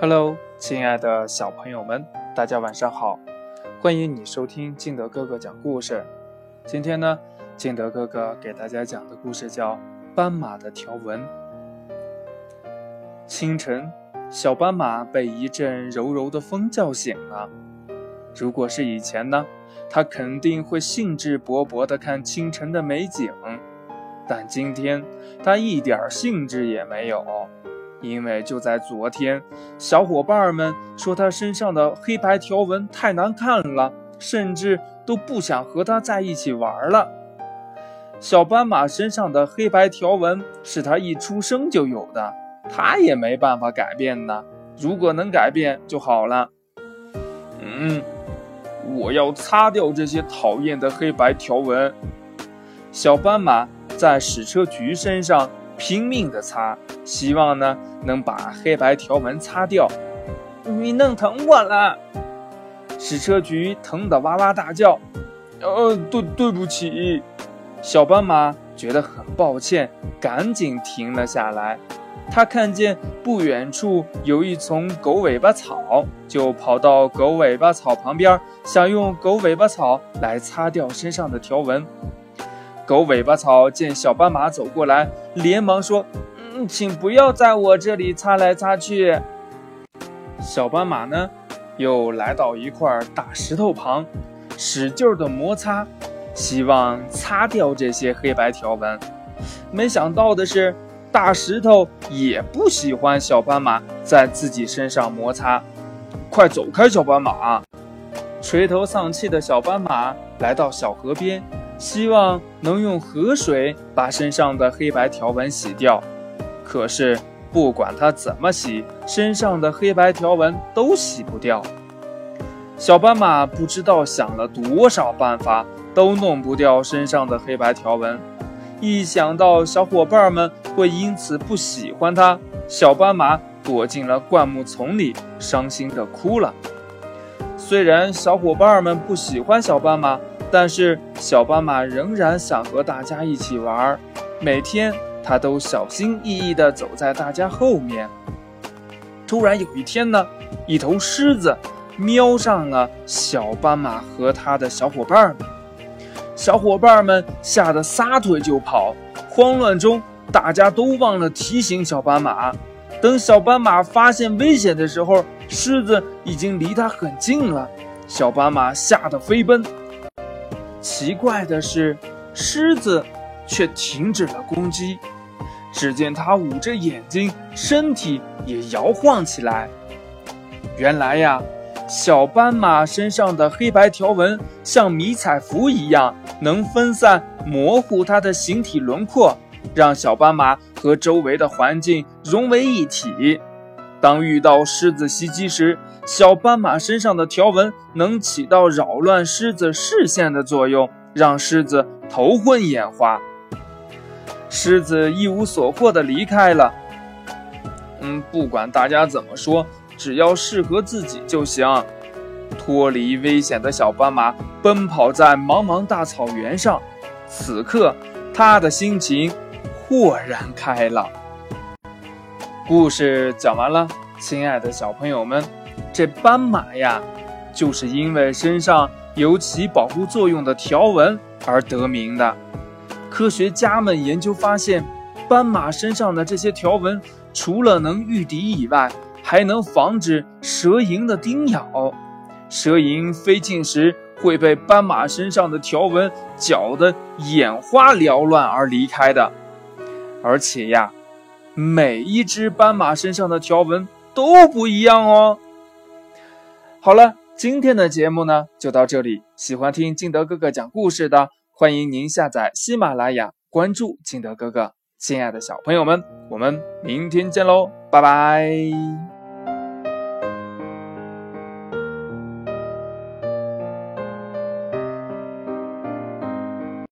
Hello，亲爱的小朋友们，大家晚上好！欢迎你收听敬德哥哥讲故事。今天呢，敬德哥哥给大家讲的故事叫《斑马的条纹》。清晨，小斑马被一阵柔柔的风叫醒了。如果是以前呢，它肯定会兴致勃勃地看清晨的美景，但今天它一点兴致也没有。因为就在昨天，小伙伴们说他身上的黑白条纹太难看了，甚至都不想和他在一起玩了。小斑马身上的黑白条纹是他一出生就有的，他也没办法改变呢。如果能改变就好了。嗯，我要擦掉这些讨厌的黑白条纹。小斑马在矢车菊身上拼命地擦。希望呢能把黑白条纹擦掉。你弄疼我了，矢车菊疼得哇哇大叫。呃，对对不起，小斑马觉得很抱歉，赶紧停了下来。他看见不远处有一丛狗尾巴草，就跑到狗尾巴草旁边，想用狗尾巴草来擦掉身上的条纹。狗尾巴草见小斑马走过来，连忙说。请不要在我这里擦来擦去。小斑马呢，又来到一块大石头旁，使劲的摩擦，希望擦掉这些黑白条纹。没想到的是，大石头也不喜欢小斑马在自己身上摩擦。快走开，小斑马！垂头丧气的小斑马来到小河边，希望能用河水把身上的黑白条纹洗掉。可是，不管他怎么洗，身上的黑白条纹都洗不掉。小斑马不知道想了多少办法，都弄不掉身上的黑白条纹。一想到小伙伴们会因此不喜欢它，小斑马躲进了灌木丛里，伤心地哭了。虽然小伙伴们不喜欢小斑马，但是小斑马仍然想和大家一起玩，每天。他都小心翼翼地走在大家后面。突然有一天呢，一头狮子瞄上了小斑马和他的小伙伴们，小伙伴们吓得撒腿就跑。慌乱中，大家都忘了提醒小斑马。等小斑马发现危险的时候，狮子已经离他很近了。小斑马吓得飞奔。奇怪的是，狮子。却停止了攻击。只见他捂着眼睛，身体也摇晃起来。原来呀，小斑马身上的黑白条纹像迷彩服一样，能分散、模糊它的形体轮廓，让小斑马和周围的环境融为一体。当遇到狮子袭击时，小斑马身上的条纹能起到扰乱狮子视线的作用，让狮子头昏眼花。狮子一无所获地离开了。嗯，不管大家怎么说，只要适合自己就行。脱离危险的小斑马奔跑在茫茫大草原上，此刻他的心情豁然开朗。故事讲完了，亲爱的小朋友们，这斑马呀，就是因为身上有起保护作用的条纹而得名的。科学家们研究发现，斑马身上的这些条纹，除了能御敌以外，还能防止蛇蝇的叮咬。蛇蝇飞近时，会被斑马身上的条纹搅得眼花缭乱而离开的。而且呀，每一只斑马身上的条纹都不一样哦。好了，今天的节目呢就到这里。喜欢听金德哥哥讲故事的。欢迎您下载喜马拉雅，关注金德哥哥。亲爱的小朋友们，我们明天见喽，拜拜。